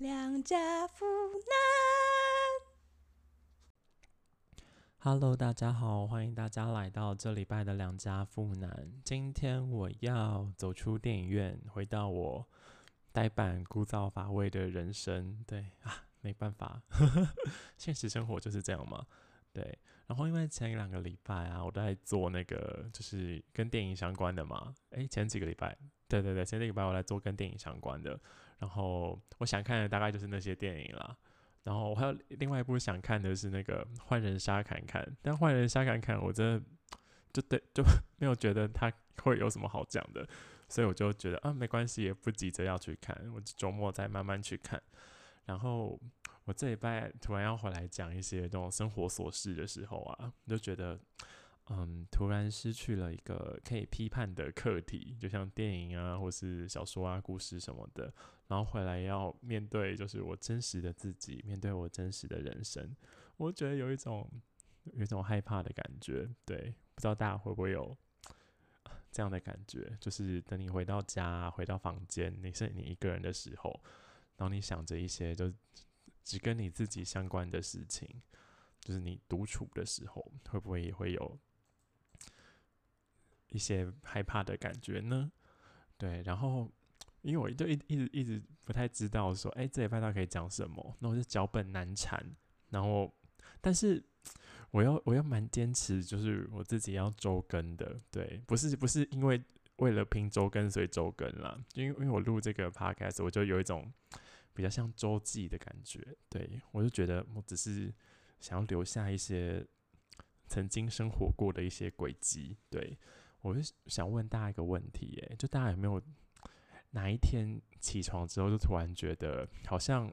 良家妇男。Hello，大家好，欢迎大家来到这礼拜的两家妇男。今天我要走出电影院，回到我呆板、枯燥、乏味的人生。对 啊，没办法，现实生活就是这样嘛。对，然后因为前两个礼拜啊，我都在做那个就是跟电影相关的嘛。诶，前几个礼拜，对对对，前几个礼拜我来做跟电影相关的。然后我想看的大概就是那些电影啦。然后我还有另外一部想看的是那个《坏人杀砍砍》，但《坏人杀砍砍》我真的就对就 没有觉得它会有什么好讲的，所以我就觉得啊没关系，也不急着要去看，我周末再慢慢去看。然后我这礼拜突然要回来讲一些这种生活琐事的时候啊，就觉得嗯，突然失去了一个可以批判的课题，就像电影啊，或是小说啊、故事什么的。然后回来要面对，就是我真实的自己，面对我真实的人生，我觉得有一种有一种害怕的感觉。对，不知道大家会不会有这样的感觉？就是等你回到家、回到房间，你是你一个人的时候，然后你想着一些就只跟你自己相关的事情，就是你独处的时候，会不会也会有一些害怕的感觉呢？对，然后。因为我就一一直一直不太知道说，哎、这一拜到可以讲什么，那我就脚本难产，然后，但是我要我要蛮坚持，就是我自己要周更的，对，不是不是因为为了拼周更所以周更啦，因为因为我录这个 podcast，我就有一种比较像周记的感觉，对我就觉得我只是想要留下一些曾经生活过的一些轨迹，对我就想问大家一个问题，哎，就大家有没有？哪一天起床之后，就突然觉得好像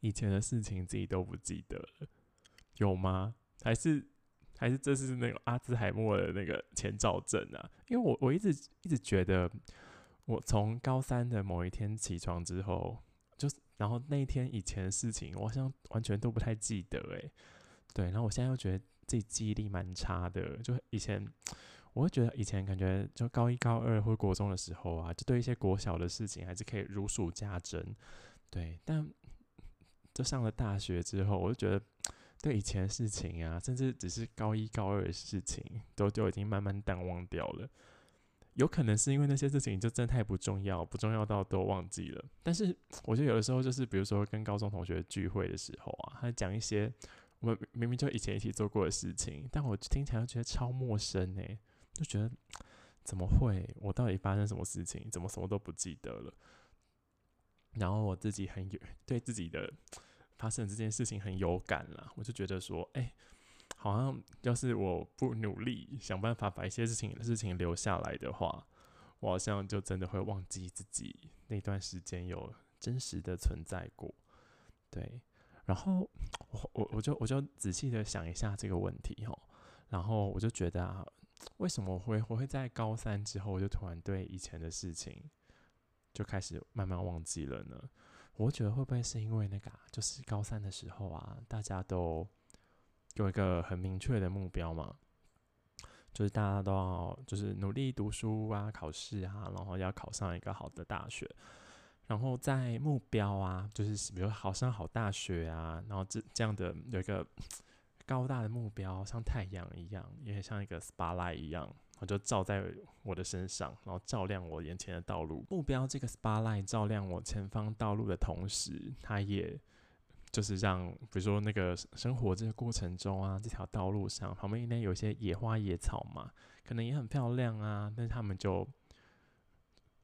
以前的事情自己都不记得了，有吗？还是还是这是那个阿兹海默的那个前兆症啊？因为我我一直一直觉得，我从高三的某一天起床之后，就是然后那一天以前的事情，我好像完全都不太记得诶。对，然后我现在又觉得自己记忆力蛮差的，就以前。我会觉得以前感觉就高一高二或国中的时候啊，就对一些国小的事情还是可以如数家珍，对。但就上了大学之后，我就觉得对以前的事情啊，甚至只是高一高二的事情，都就已经慢慢淡忘掉了。有可能是因为那些事情就真的太不重要，不重要到都忘记了。但是我觉得有的时候就是，比如说跟高中同学聚会的时候啊，他讲一些我们明明就以前一起做过的事情，但我听起来就觉得超陌生呢、就觉得怎么会？我到底发生什么事情？怎么什么都不记得了？然后我自己很有对自己的发生这件事情很有感啦。我就觉得说，哎、好像要是我不努力想办法把一些事情事情留下来的话，我好像就真的会忘记自己那段时间有真实的存在过。对，然后我我我就我就仔细的想一下这个问题哦，然后我就觉得啊。为什么会我会在高三之后，我就突然对以前的事情就开始慢慢忘记了呢？我觉得会不会是因为那个、啊，就是高三的时候啊，大家都有一个很明确的目标嘛，就是大家都要就是努力读书啊，考试啊，然后要考上一个好的大学，然后在目标啊，就是比如考上好大学啊，然后这这样的有一个。高大的目标像太阳一样，也像一个 spotlight 一样，我就照在我的身上，然后照亮我眼前的道路。目标这个 spotlight 照亮我前方道路的同时，它也就是让，比如说那个生活这个过程中啊，这条道路上旁边应该有一些野花野草嘛，可能也很漂亮啊，但是他们就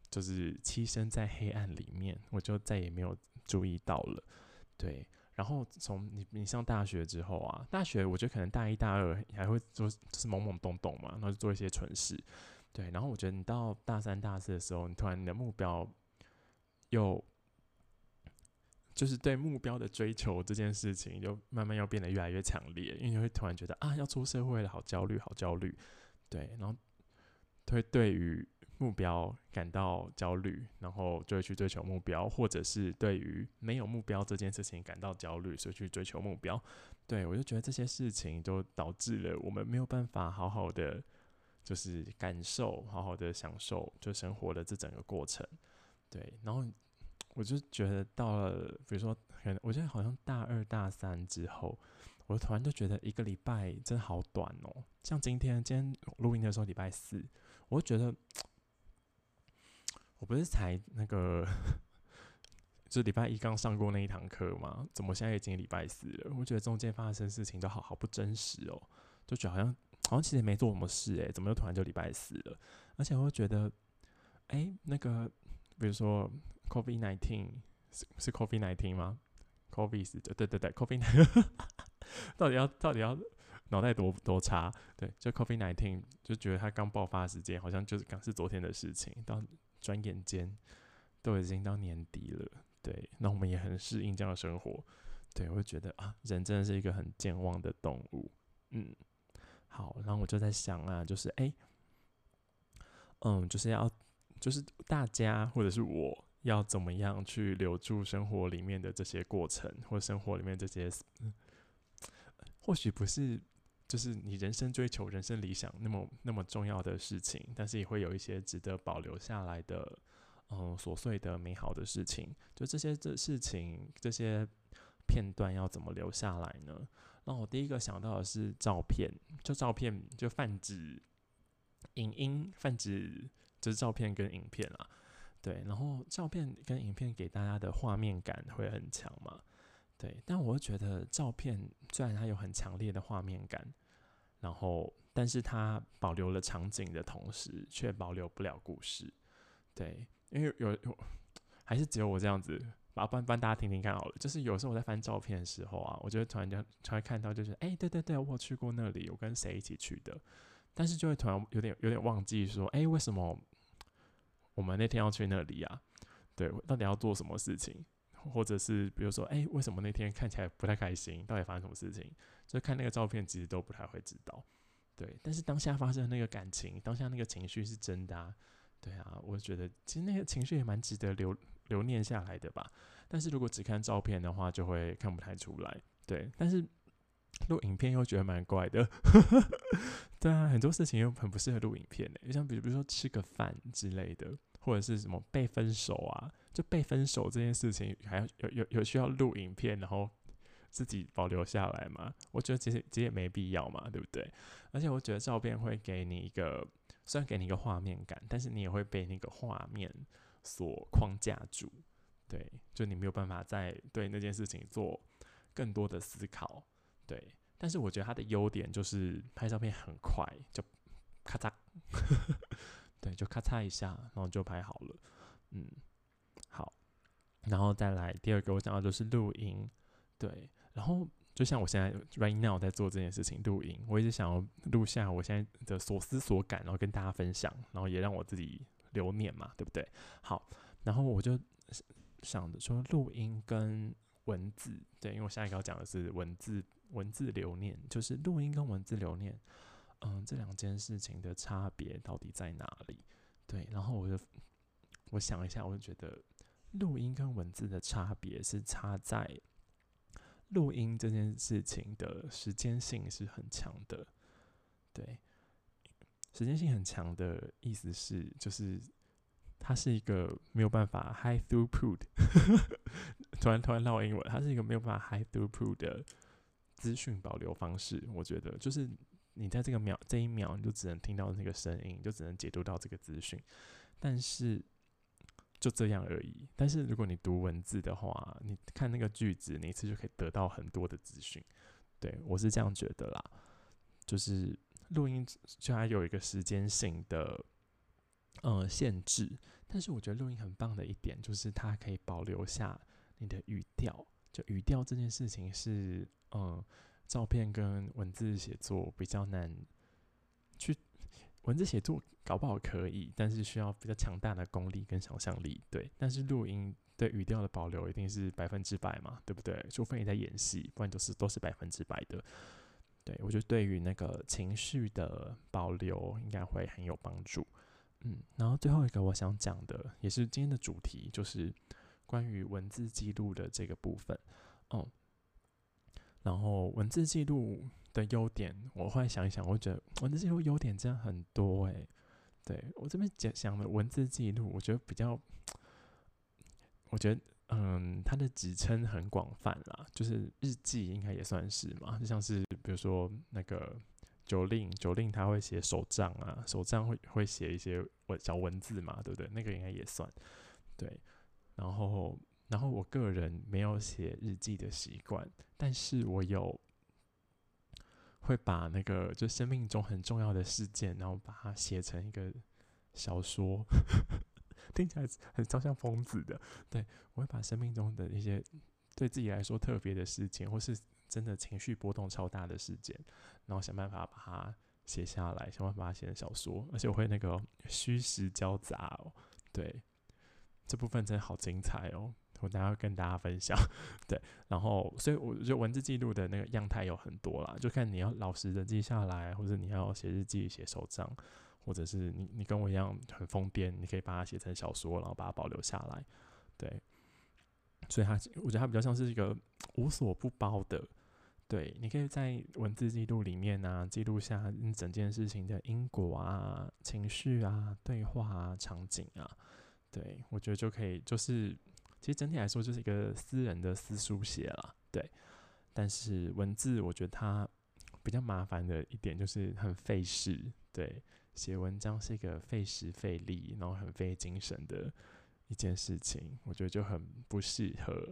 就是栖身在黑暗里面，我就再也没有注意到了，对。然后从你你上大学之后啊，大学我觉得可能大一大二你還會做就是懵懵懂懂嘛，然后做一些蠢事，对。然后我觉得你到大三大四的时候，你突然你的目标又就是对目标的追求这件事情，就慢慢要变得越来越强烈，因为你会突然觉得啊，要出社会了，好焦虑，好焦虑，对。然後會對於目标感到焦虑，然后就会去追求目标，或者是对于没有目标这件事情感到焦虑，所以去追求目标。对，我就觉得这些事情都导致了我们没有办法好好的，就是感受，好好的享受就生活的这整个过程。对，然后我就觉得到了，比如说，可能我觉得好像大二大三之后，我突然就觉得一个礼拜真的好短哦。像今天，今天录音的时候礼拜四，我就觉得，我不是才那个，就礼拜一刚上过那一堂课嘛，怎么现在已经礼拜四了？我觉得中间发生事情都好好不真实哦，就觉得好像好像其实没做什么事诶，怎么又突然就礼拜四了？而且我觉得，哎，那个比如说 COVID nineteen 是是 COVID nineteen 吗？COVID 是对对对，COVID 到底要到底要脑袋多多差？对，就 COVID nineteen 就觉得它刚爆发时间好像就是刚是昨天的事情，到转眼间都已经到年底了。对，那我们也很适应这样的生活。对，我就觉得啊，人真的是一个很健忘的动物。嗯，好，然后我就在想啊，就是哎。嗯，就是要，就是大家或者是我要怎么样去留住生活里面的这些过程，或生活里面这些，或许不是就是你人生追求、人生理想那么那么重要的事情，但是也会有一些值得保留下来的，嗯，琐碎的美好的事情。就这些这事情这些片段要怎么留下来呢？那我第一个想到的是照片，就照片就泛指。影音泛指就是照片跟影片啦，对，然后照片跟影片给大家的画面感会很强嘛，对，但我会觉得照片虽然它有很强烈的画面感，然后但是它保留了场景的同时，却保留不了故事，对，因为有有还是只有我这样子，把帮帮大家听听看好了，就是有时候我在翻照片的时候啊，我觉得突然间突然看到就是，哎，对对对，我去过那里，我跟谁一起去的。但是就会突然有点有点忘记说，哎，为什么我们那天要去那里啊？对，到底要做什么事情？或者是比如说，哎，为什么那天看起来不太开心？到底发生什么事情？就看那个照片，其实都不太会知道。对，但是当下发生的那个感情，当下那个情绪是真的啊。对啊，我觉得其实那个情绪也蛮值得留留念下来的吧。但是如果只看照片的话，就会看不太出来。对，但是。录影片又觉得蛮怪的，对啊，很多事情又很不适合录影片呢。就像比如比如说吃个饭之类的，或者是什么被分手啊，就被分手这件事情，还要有有有需要录影片，然后自己保留下来嘛？我觉得其实其实也没必要嘛，对不对？而且我觉得照片会给你一个，虽然给你一个画面感，但是你也会被那个画面所框架住，对，就你没有办法再对那件事情做更多的思考。对，但是我觉得它的优点就是拍照片很快，就咔嚓，对，就咔嚓一下，然后就拍好了。嗯，然后再来第二个，我讲到就是录音。对，然后就像我现在 right now 在做这件事情，录音，我一直想要录下我现在的所思所感，然后跟大家分享，然后也让我自己留念嘛，对不对？好，然后我就想着说，录音跟文字，对，因为我下一个要讲的是文字。文字留念就是录音跟文字留念，嗯，这两件事情的差别到底在哪里？对，然后我就我想一下，我就觉得录音跟文字的差别是差在录音这件事情的时间性是很强的，对，时间性很强的意思是就是它是一个没有办法 high throughput，突然突然绕英文，它是一个没有办法 high throughput 的。资讯保留方式，我觉得就是你在这个秒这一秒，你就只能听到那个声音，就只能解读到这个资讯，但是就这样而已。但是如果你读文字的话，你看那个句子，你一次就可以得到很多的资讯。对我是这样觉得啦，就是录音就还有一个时间性的呃限制，但是我觉得录音很棒的一点就是它可以保留下你的语调。就语调这件事情是，嗯，照片跟文字写作比较难去，文字写作搞不好可以，但是需要比较强大的功力跟想象力，对。但是录音对语调的保留一定是百分之百嘛，对不对？除非你在演戏，不然都是都是百分之百的。对我觉得对于那个情绪的保留应该会很有帮助。嗯，然后最后一个我想讲的也是今天的主题，就是。关于文字记录的这个部分，哦，然后文字记录的优点，我后来想一想，我觉得文字记录优点真的很多诶。对我这边讲讲的文字记录，我觉得比较我觉得，嗯，它的职称很广泛啦，就是日记应该也算是嘛，就像是比如说那个九令，九令他会写手账啊，手账会会写一些文小文字嘛，对不对？那个应该也算，对。然后，然后我个人没有写日记的习惯，但是我有会把那个就生命中很重要的事件，然后把它写成一个小说。听起来很超像疯子的，对我会把生命中的一些对自己来说特别的事情，或是真的情绪波动超大的事件，然后想办法把它写下来，想办法把它写成小说，而且我会那个虚实交杂哦，对，这部分真的好精彩哦，我等下要跟大家分享，对，然后所以我觉得文字记录的那个样态有很多啦，就看你要老实的记下来，或者你要写日记、写手账。或者是你你跟我一样很疯癫，你可以把它写成小说，然后把它保留下来，对。所以它我觉得它比较像是一个无所不包的，对。你可以在文字记录里面啊，记录下你整件事情的因果啊、情绪啊、对话啊、场景啊，对我觉得就可以，就是其实整体来说就是一个私人的私书写了，对。但是文字我觉得它比较麻烦的一点就是很费事，对。写文章是一个费时费力，然后很费精神的一件事情，我觉得就很不适合，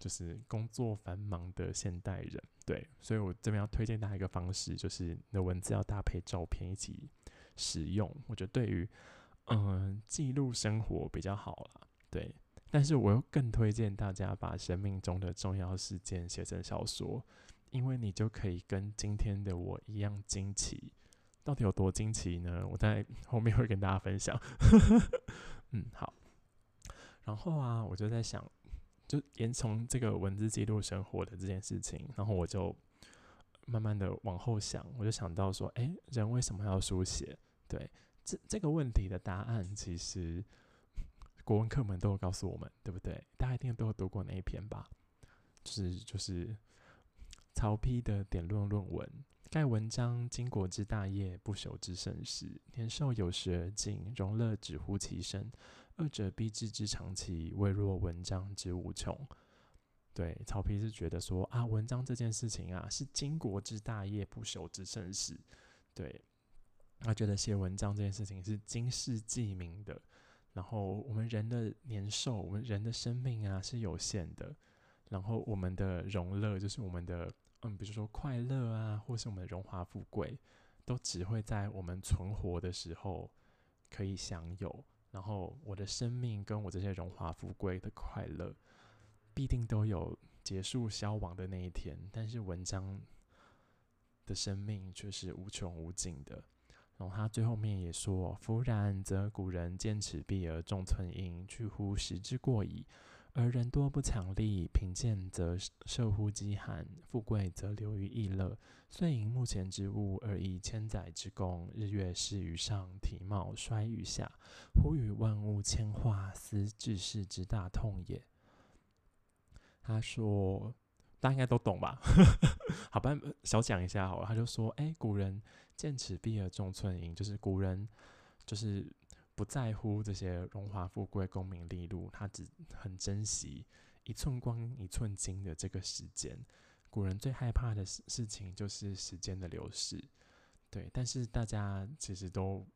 就是工作繁忙的现代人。对，所以我这边要推荐大家一个方式，就是你的文字要搭配照片一起使用。我觉得对于嗯记录生活比较好啦。对，但是我又更推荐大家把生命中的重要事件写成小说，因为你就可以跟今天的我一样惊奇。到底有多惊奇呢？我在后面会跟大家分享。嗯，好。然后啊，我就在想，就沿从这个文字记录生活的这件事情，然后我就慢慢的往后想，我就想到说，哎，人为什么要书写？对，这这个问题的答案，其实国文课本都有告诉我们，对不对？大家一定都有读过那一篇吧？是就是曹丕的典论论文。盖文章经国之大业，不朽之盛世。年寿有时而尽，荣乐只乎其身。二者必至之长期，未若文章之无穷。对，曹丕是觉得说啊，文章这件事情啊，是经国之大业，不朽之盛世。对，他觉得写文章这件事情是经世济民的。然后我们人的年寿，我们人的生命啊是有限的。然后我们的荣乐，就是我们的。嗯，比如说快乐啊，或是我们的荣华富贵，都只会在我们存活的时候可以享有。然后我的生命跟我这些荣华富贵的快乐，必定都有结束消亡的那一天。但是文章的生命却是无穷无尽的。然后他最后面也说：“夫然，则古人见齿璧而重寸阴，去乎食之过矣。”而人多不强力，贫贱则受乎饥寒，富贵则流于逸乐。遂营目前之物，而以千载之功，日月逝于上，体貌衰于下，忽与万物迁化，思治世之大痛也。他说，大家应该都懂吧？好吧，小讲一下好了。他就说，哎，古人见此必而重寸阴，就是古人就是。不在乎这些荣华富贵、功名利禄，他只很珍惜一寸光一寸金的这个时间。古人最害怕的事事情就是时间的流逝，对。但是大家其实都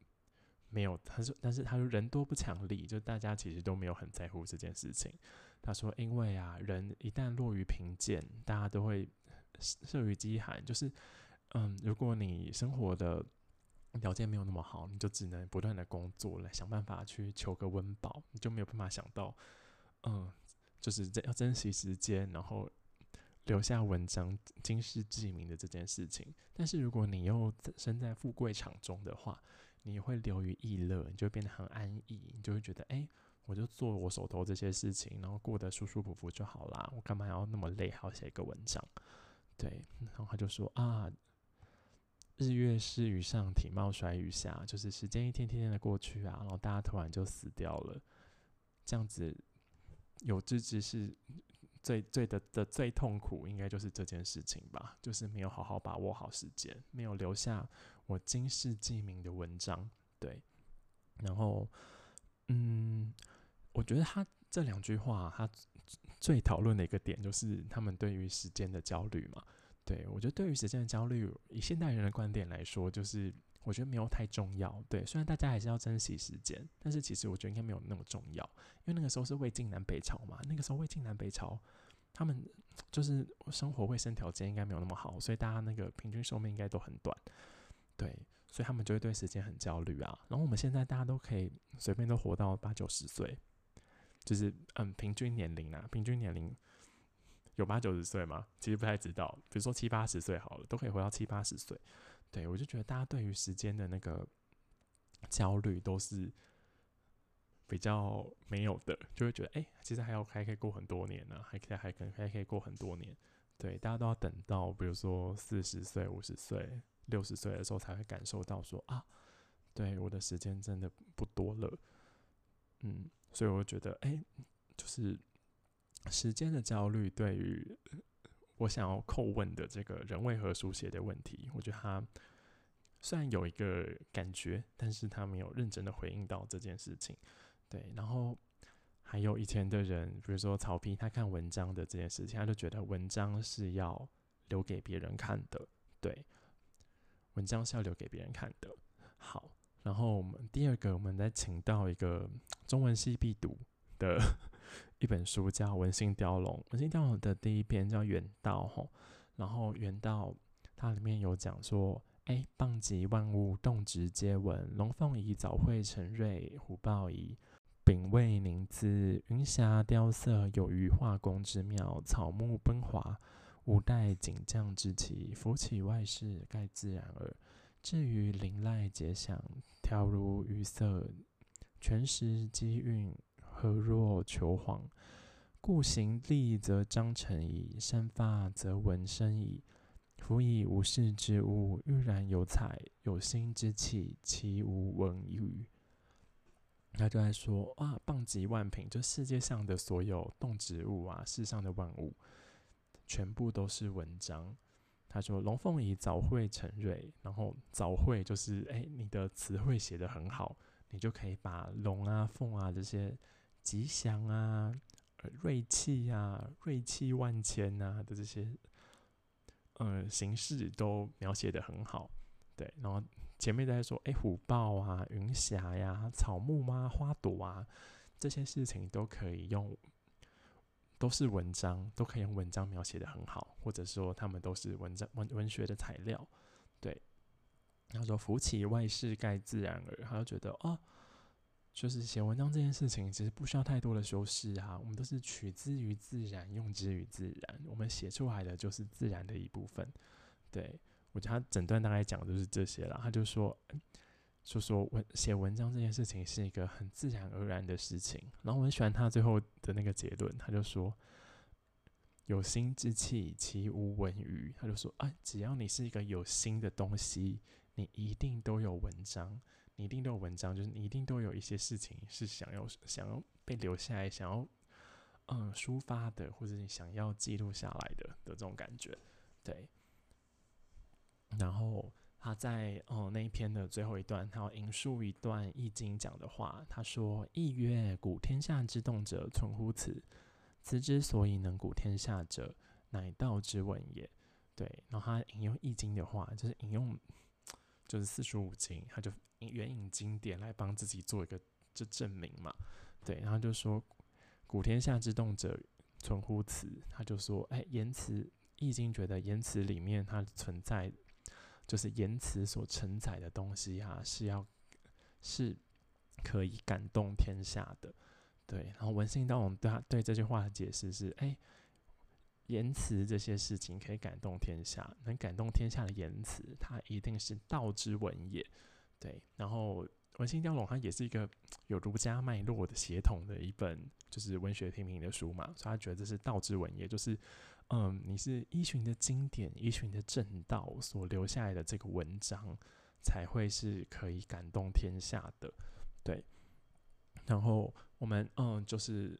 没有，他说，但是他说人多不强利，就大家其实都没有很在乎这件事情。他说，因为啊，人一旦落于贫贱，大家都会受于饥寒。就是，嗯，如果你生活的。条件没有那么好，你就只能不断的工作来想办法去求个温饱，你就没有办法想到，嗯，就是要珍惜时间，然后留下文章经世记名的这件事情。但是如果你又身在富贵场中的话，你会流于逸乐，你就变得很安逸，你就会觉得，哎，我就做我手头这些事情，然后过得舒舒服服就好啦，我干嘛要那么累，还要写一个文章？对，然后他就说啊。日月逝于上，体貌衰于下，就是时间一天天天的过去啊，然后大家突然就死掉了，这样子有志之士最最的的最痛苦，应该就是这件事情吧，就是没有好好把握好时间，没有留下我今世记名的文章，对，然后嗯，我觉得他这两句话，他最讨论的一个点就是他们对于时间的焦虑嘛。对我觉得对于时间的焦虑，以现代人的观点来说，就是我觉得没有太重要。对，虽然大家还是要珍惜时间，但是其实我觉得应该没有那么重要，因为那个时候是魏晋南北朝嘛，那个时候魏晋南北朝他们就是生活卫生条件应该没有那么好，所以大家那个平均寿命应该都很短。对，所以他们就会对时间很焦虑啊。然后我们现在大家都可以随便都活到八九十岁。就是嗯，平均年龄啊，平均年龄有八九十岁吗？其实不太知道。比如说七八十岁好了，都可以活到七八十岁。对我就觉得大家对于时间的那个焦虑都是比较没有的，就会觉得哎，其实还要还可以过很多年呢，还可以还可以还可以过很多年。对，大家都要等到比如说四十岁、五十岁、六十岁的时候才会感受到说啊，对我的时间真的不多了。嗯。所以我觉得，哎，就是时间的焦虑对于我想要叩问的这个人为何书写的问题，我觉得他虽然有一个感觉，但是他没有认真的回应到这件事情。对，然后还有以前的人，比如说曹丕，他看文章的这件事情，他就觉得文章是要留给别人看的。对，文章是要留给别人看的。好。然后我们第二个，我们再请到一个中文系必读的 一本书，叫《文心雕龙》。《文心雕龙》的第一篇叫《远道》吼，然后《远道》它里面有讲说，哎，棒极万物，动植皆闻。龙凤仪，早会成瑞；虎豹仪，秉卫凝姿。云霞雕色，有余画工之妙；草木奔华，无待景匠之奇。夫起外事，盖自然耳。至于灵籁结响，调如鱼色，全时机运，何若求凰？故行立则章程矣，生发则文生矣。夫以无事之物，欲然有彩，有心之气，其无文语？他就在说啊，棒极万品，就世界上的所有动植物啊，世上的万物，全部都是文章。他说：“龙凤仪早会成瑞，然后早会就是哎，你的词汇写得很好，你就可以把龙啊、凤啊这些吉祥啊、锐气啊、锐气万千啊的这些呃形式都描写得很好。对，然后前面在说哎，虎豹啊、云霞呀、草木啊、花朵啊这些事情都可以用。”都是文章，都可以用文章描写的很好，或者说他们都是文章文文学的材料，对。他说“福起外事，盖自然而”，他就觉得哦，就是写文章这件事情其实不需要太多的修饰啊，我们都是取之于自然，用之于自然，我们写出来的就是自然的一部分。对我觉得他整段大概讲的就是这些了，他就说。就说文写文章这件事情是一个很自然而然的事情，然后我很喜欢他最后的那个结论，他就说有心之气，其无文语。他就说啊，只要你是一个有心的东西，你一定都有文章，你一定都有文章，就是你一定都有一些事情是想要想要被留下来，想要嗯抒发的，或者你想要记录下来的的这种感觉，对，然后。他在哦那一篇的最后一段，他要引述一段《易经》讲的话。他说：“易曰：古天下之动者，存乎此。此之所以能古天下者，乃道之文也。”对。然后他引用《易经》的话，就是引用就是四书五经，他就援引经典来帮自己做一个这证明嘛。对。然后就说：“古天下之动者，存乎此。”他就说：“哎，言辞《易经》觉得言辞里面它存在。”就是言辞所承载的东西啊，是要是可以感动天下的，对。然后文心雕龙对他对这句话的解释是：哎，言辞这些事情可以感动天下，能感动天下的言辞，它一定是道之文也。对。然后文心雕龙它也是一个有儒家脉络的协同的一本，就是文学批评的书嘛，所以他觉得这是道之文，也就是。嗯，你是依循的经典，依循的正道所留下来的这个文章，才会是可以感动天下的，对。然后我们嗯，就是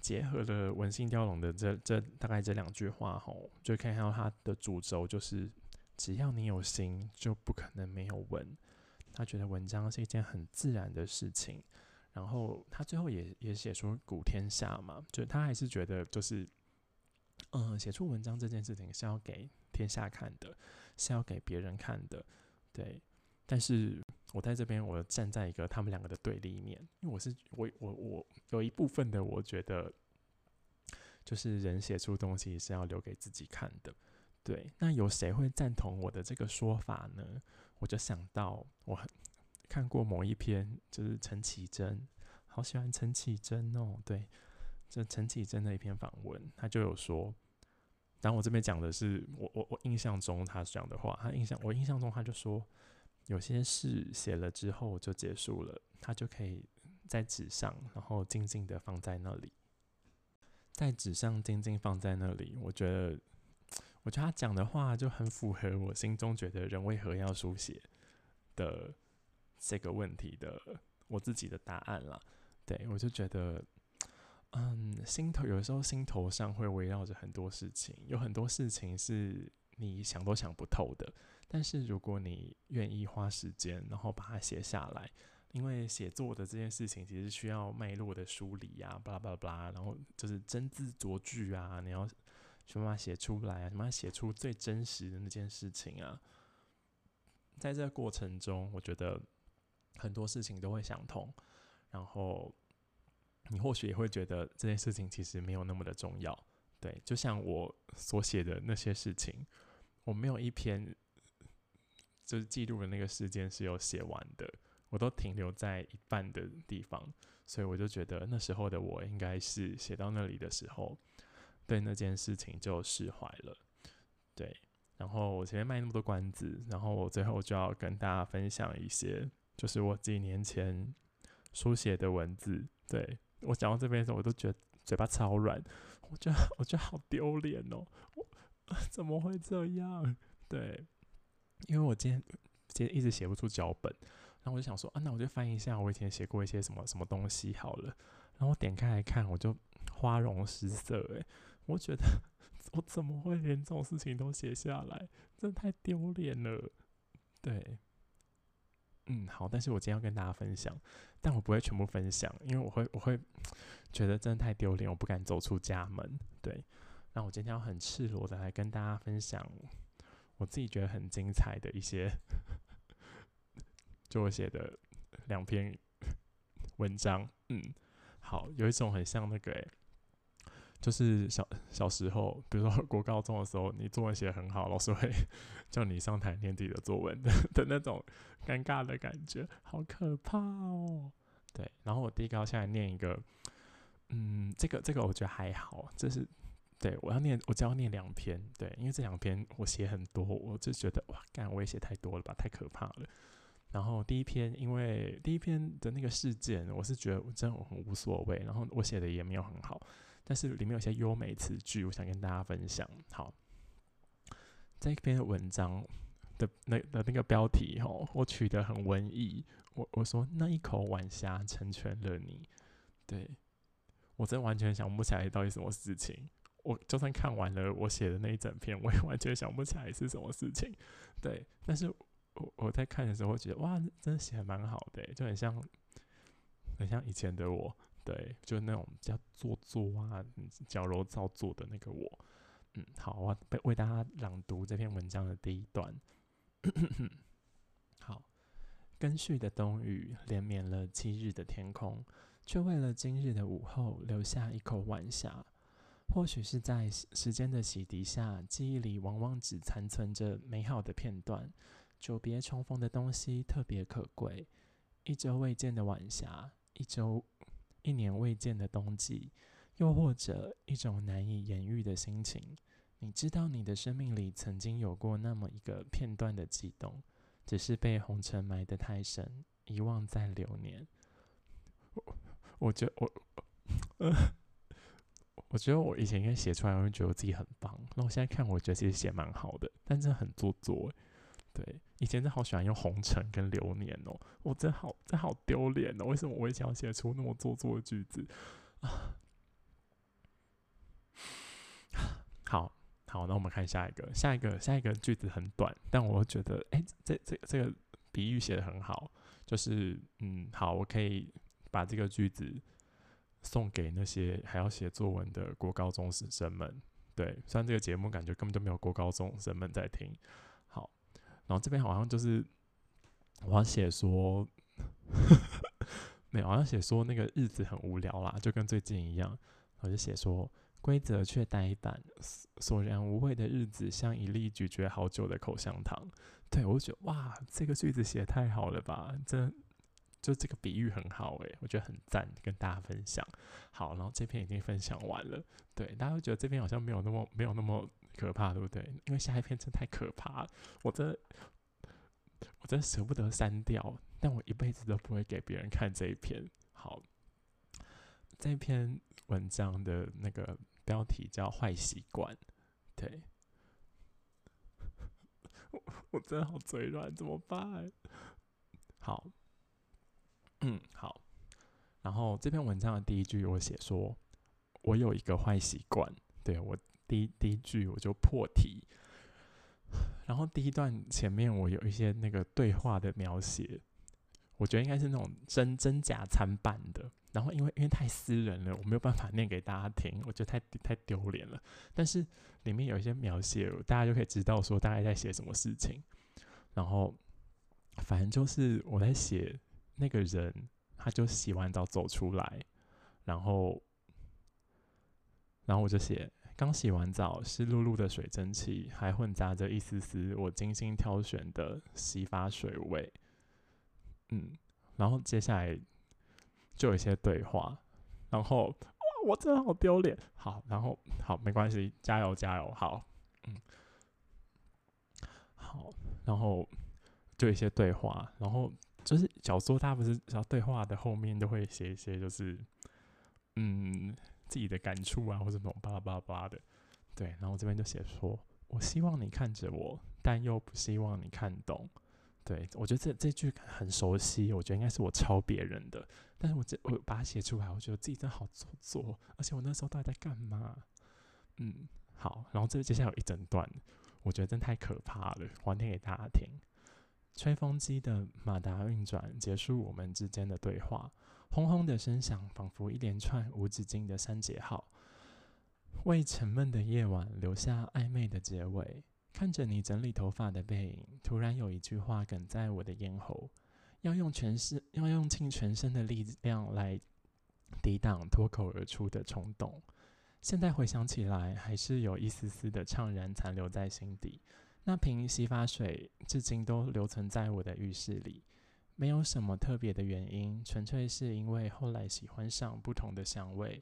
结合了文心雕龙的这这大概这两句话吼，就可以看到它的主轴就是，只要你有心，就不可能没有文。他觉得文章是一件很自然的事情，然后他最后也也写出古天下嘛，就他还是觉得就是，嗯，写出文章这件事情是要给天下看的，是要给别人看的，对。但是我在这边，我站在一个他们两个的对立面，因为我是我我我有一部分的我觉得，就是人写出东西是要留给自己看的，对。那有谁会赞同我的这个说法呢？我就想到我很看过某一篇，就是陈绮贞，好喜欢陈绮贞哦，对，这陈绮贞的一篇访问，他就有说，当我这边讲的是我我我印象中他讲的话，他印象我印象中他就说。有些事写了之后就结束了，它就可以在纸上，然后静静的放在那里，在纸上静静放在那里。我觉得，我觉得他讲的话就很符合我心中觉得人为何要书写的这个问题的我自己的答案了。对我就觉得，嗯，心头有时候心头上会围绕着很多事情，有很多事情是你想都想不透的。但是如果你愿意花时间，然后把它写下来，因为写作的这件事情其实需要脉络的梳理啊，巴拉巴拉巴拉，然后就是真字酌句啊，你要想办法写出来啊，想办法写出最真实的那件事情啊。在这个过程中，我觉得很多事情都会想通，然后你或许也会觉得这件事情其实没有那么的重要。对，就像我所写的那些事情，我没有一篇。就是记录的那个事件是有写完的，我都停留在一半的地方，所以我就觉得那时候的我应该是写到那里的时候，对那件事情就释怀了。对，然后我前面卖那么多关子，然后我最后就要跟大家分享一些，就是我几年前书写的文字。对我讲到这边的时候，我都觉得嘴巴超软，我觉得我觉得好丢脸哦，我 怎么会这样？对。因为我今天今天一直写不出脚本，然后我就想说啊，那我就翻一下我以前写过一些什么什么东西好了。然后我点开来看，我就花容失色诶，我觉得我怎么会连这种事情都写下来？真的太丢脸了。对，嗯，好，但是我今天要跟大家分享，但我不会全部分享，因为我会我会觉得真的太丢脸，我不敢走出家门。对，那我今天要很赤裸的来跟大家分享。我自己觉得很精彩的一些，就我写的两篇文章，嗯，好，有一种很像那个，就是小小时候，比如说国高中的时候，你作文写很好，老师会 叫你上台念自己的作文的 的那种尴尬的感觉，好可怕哦。对，然后我第一个要下来念一个，嗯，这个这个我觉得还好，这是。对，我要念，我只要念两篇。对，因为这两篇我写很多，我就觉得哇，干我也写太多了吧，太可怕了。然后第一篇，因为第一篇的那个事件，我是觉得真的很无所谓。然后我写的也没有很好，但是里面有些优美词句，我想跟大家分享。好，这篇文章的那的那个标题哦，我取得很文艺。我我说那一口晚霞成全了你。对我真完全想不起来到底什么事情。我就算看完了我写的那一整篇，我也完全想不起来是什么事情。对，但是我我在看的时候，觉得哇，真的写的蛮好的，就很像很像以前的我，对，就是那种比较做作啊、矫揉造作的那个我。嗯，好，我为为大家朗读这篇文章的第一段。好，根续的冬雨连绵了七日的天空，却为了今日的午后留下一口晚霞。或许是在时间的洗涤下，记忆里往往只残存着美好的片段。久别重逢的东西特别可贵。一周未见的晚霞，一周一年未见的冬季，又或者一种难以言喻的心情。你知道，你的生命里曾经有过那么一个片段的悸动，只是被红尘埋得太深，遗忘在流年。我，我觉我，呃。我觉得我以前应该写出来，我会觉得我自己很棒。那我现在看，我觉得其实写蛮好的，但真的很做作。对，以前真的好喜欢用红尘跟流年哦，我真好，真好丢脸哦！为什么我以前要写出那么做作的句子啊？好好，那我们看下一个，下一个，下一个句子很短，但我觉得，哎，这这这个比喻写的很好，就是，嗯，好，我可以把这个句子送给那些还要写作文的国高中生们。对，虽然这个节目感觉根本就没有国高中生们在听。然后这边好像就是我要写说，没有，好像写说那个日子很无聊啦，就跟最近一样。我就写说，规则却呆板，索然无味的日子像一粒咀嚼好久的口香糖。对我就觉得哇，这个句子写太好了吧，真。就这个比喻很好诶，我觉得很赞，跟大家分享。好，然后这篇已经分享完了，对，大家会觉得这篇好像没有那么没有那么可怕，对不对？因为下一篇真太可怕了，我真的我真舍不得删掉，但我一辈子都不会给别人看这一篇。好，这篇文章的那个标题叫“坏习惯”，对，我我真的好嘴软，怎么办？好。嗯，好。然后这篇文章的第一句我写说，我有一个坏习惯。对我第一第一句我就破题。然后第一段前面我有一些那个对话的描写，我觉得应该是那种真真假参半的。然后因为因为太私人了，我没有办法念给大家听，我觉得太太丢脸了。但是里面有一些描写，大家就可以知道说大概在写什么事情。然后反正就是我在写。那个人，他就洗完澡走出来，然后，然后我就写：刚洗完澡，湿漉漉的水蒸气还混杂着一丝丝我精心挑选的洗发水味。嗯，然后接下来就有一些对话，然后哇，我真的好丢脸。好，然后好，没关系，加油加油。好，嗯，好，然后就一些对话，然后。就是小说，它不是小对话的后面都会写一些，就是嗯自己的感触啊，或者什么巴拉巴拉巴拉的。对，然后我这边就写说：“我希望你看着我，但又不希望你看懂。”对我觉得这这句很熟悉，我觉得应该是我抄别人的，但是我这我把它写出来，我觉得自己真的好做作，而且我那时候到底在干嘛？嗯，好，然后这接下来有一整段，我觉得真太可怕了，还念给大家听。吹风机的马达运转结束我们之间的对话，轰轰的声响仿佛一连串无止境的三节号，为沉闷的夜晚留下暧昧的结尾。看着你整理头发的背影，突然有一句话哽在我的咽喉，要用全身，要用尽全身的力量来抵挡脱口而出的冲动。现在回想起来，还是有一丝丝的怅然残留在心底。那瓶洗发水至今都留存在我的浴室里，没有什么特别的原因，纯粹是因为后来喜欢上不同的香味。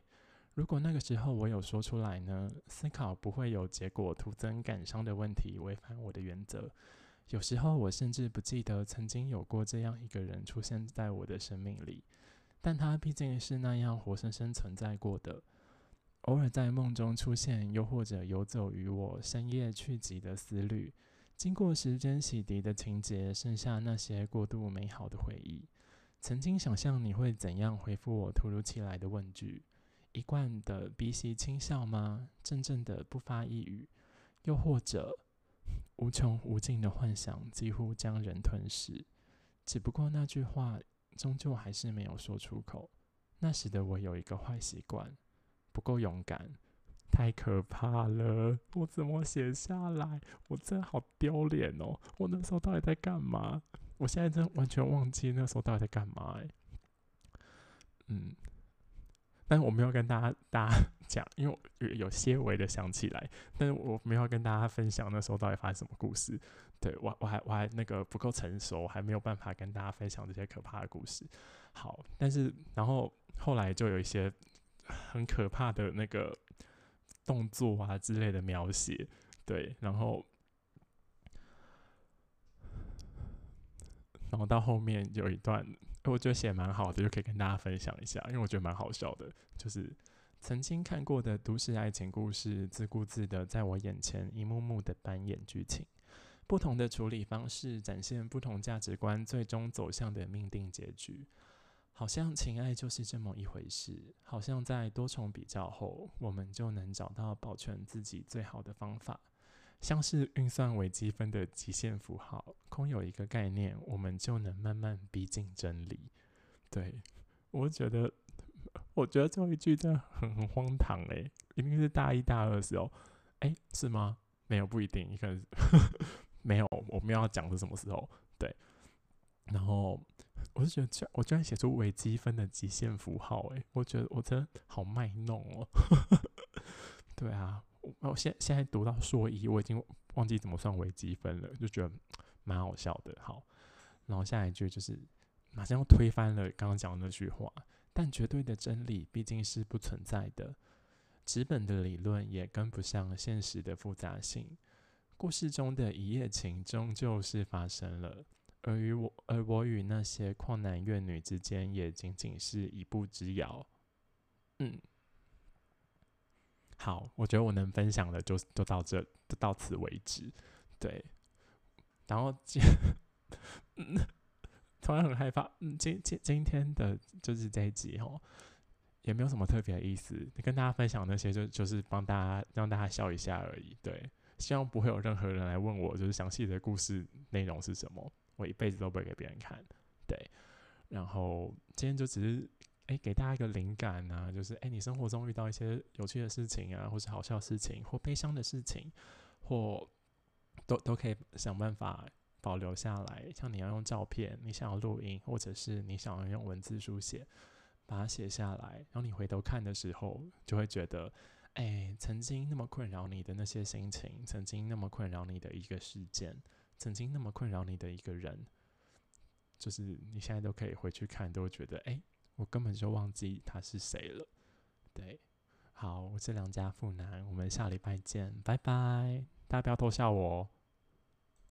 如果那个时候我有说出来呢？思考不会有结果，徒增感伤的问题，违反我的原则。有时候我甚至不记得曾经有过这样一个人出现在我的生命里，但他毕竟是那样活生生存在过的。偶尔在梦中出现，又或者游走于我深夜去极的思虑，经过时间洗涤的情节，剩下那些过度美好的回忆。曾经想象你会怎样回复我突如其来的问句？一贯的鼻息轻笑吗？怔怔的不发一语？又或者无穷无尽的幻想几乎将人吞噬？只不过那句话终究还是没有说出口。那时的我有一个坏习惯。不够勇敢，太可怕了！我怎么写下来？我真的好丢脸哦！我那时候到底在干嘛？我现在真的完全忘记那时候到底在干嘛哎。嗯，但是我没有跟大家大家 讲，因为有有些微的想起来，但是我没有跟大家分享那时候到底发生什么故事。对我我还我还那个不够成熟，还没有办法跟大家分享这些可怕的故事。好，但是然后后来就有一些。很可怕的那个动作啊之类的描写，对，然后，然后到后面有一段，我觉得写蛮好的，就可以跟大家分享一下，因为我觉得蛮好笑的，就是曾经看过的都市爱情故事，自顾自的在我眼前一幕幕的扮演剧情，不同的处理方式展现不同价值观最终走向的命定结局。好像情爱就是这么一回事，好像在多重比较后，我们就能找到保全自己最好的方法。像是运算微积分的极限符号，空有一个概念，我们就能慢慢逼近真理。对我觉得，我觉得最后一句真的很很荒唐诶，一定是大一大二的时候，哎，是吗？没有，不一定，可能 没有，我们要讲是什么时候？对，然后我就觉得，我居然写出微积分的极限符号，诶，我觉得我真的好卖弄哦。对啊，我现现在读到硕一，我已经忘记怎么算微积分了，就觉得蛮好笑的。好，然后下一句就是马上又推翻了刚刚讲的那句话，但绝对的真理毕竟是不存在的。纸本的理论也跟不上现实的复杂性，故事中的一夜情终究是发生了，而与我而我与那些旷男怨女之间也仅仅是一步之遥。嗯，好，我觉得我能分享的就就到这，就到此为止。对，然后今嗯，突然很害怕，嗯，今今今天的就是这一集哦。也没有什么特别的意思，跟大家分享那些就就是帮大家让大家笑一下而已。对，希望不会有任何人来问我，就是详细的故事内容是什么，我一辈子都不会给别人看。对，然后今天就只是哎给大家一个灵感啊，就是哎你生活中遇到一些有趣的事情啊，或是好笑的事情，或悲伤的事情，或都都可以想办法保留下来。像你要用照片，你想要录音，或者是你想要用文字书写。把它写下来，然后你回头看的时候，就会觉得，哎，曾经那么困扰你的那些心情，曾经那么困扰你的一个事件，曾经那么困扰你的一个人，就是你现在都可以回去看，都会觉得，哎，我根本就忘记他是谁了。对，好，我是良家妇男，我们下礼拜见，拜拜，大家不要偷笑我。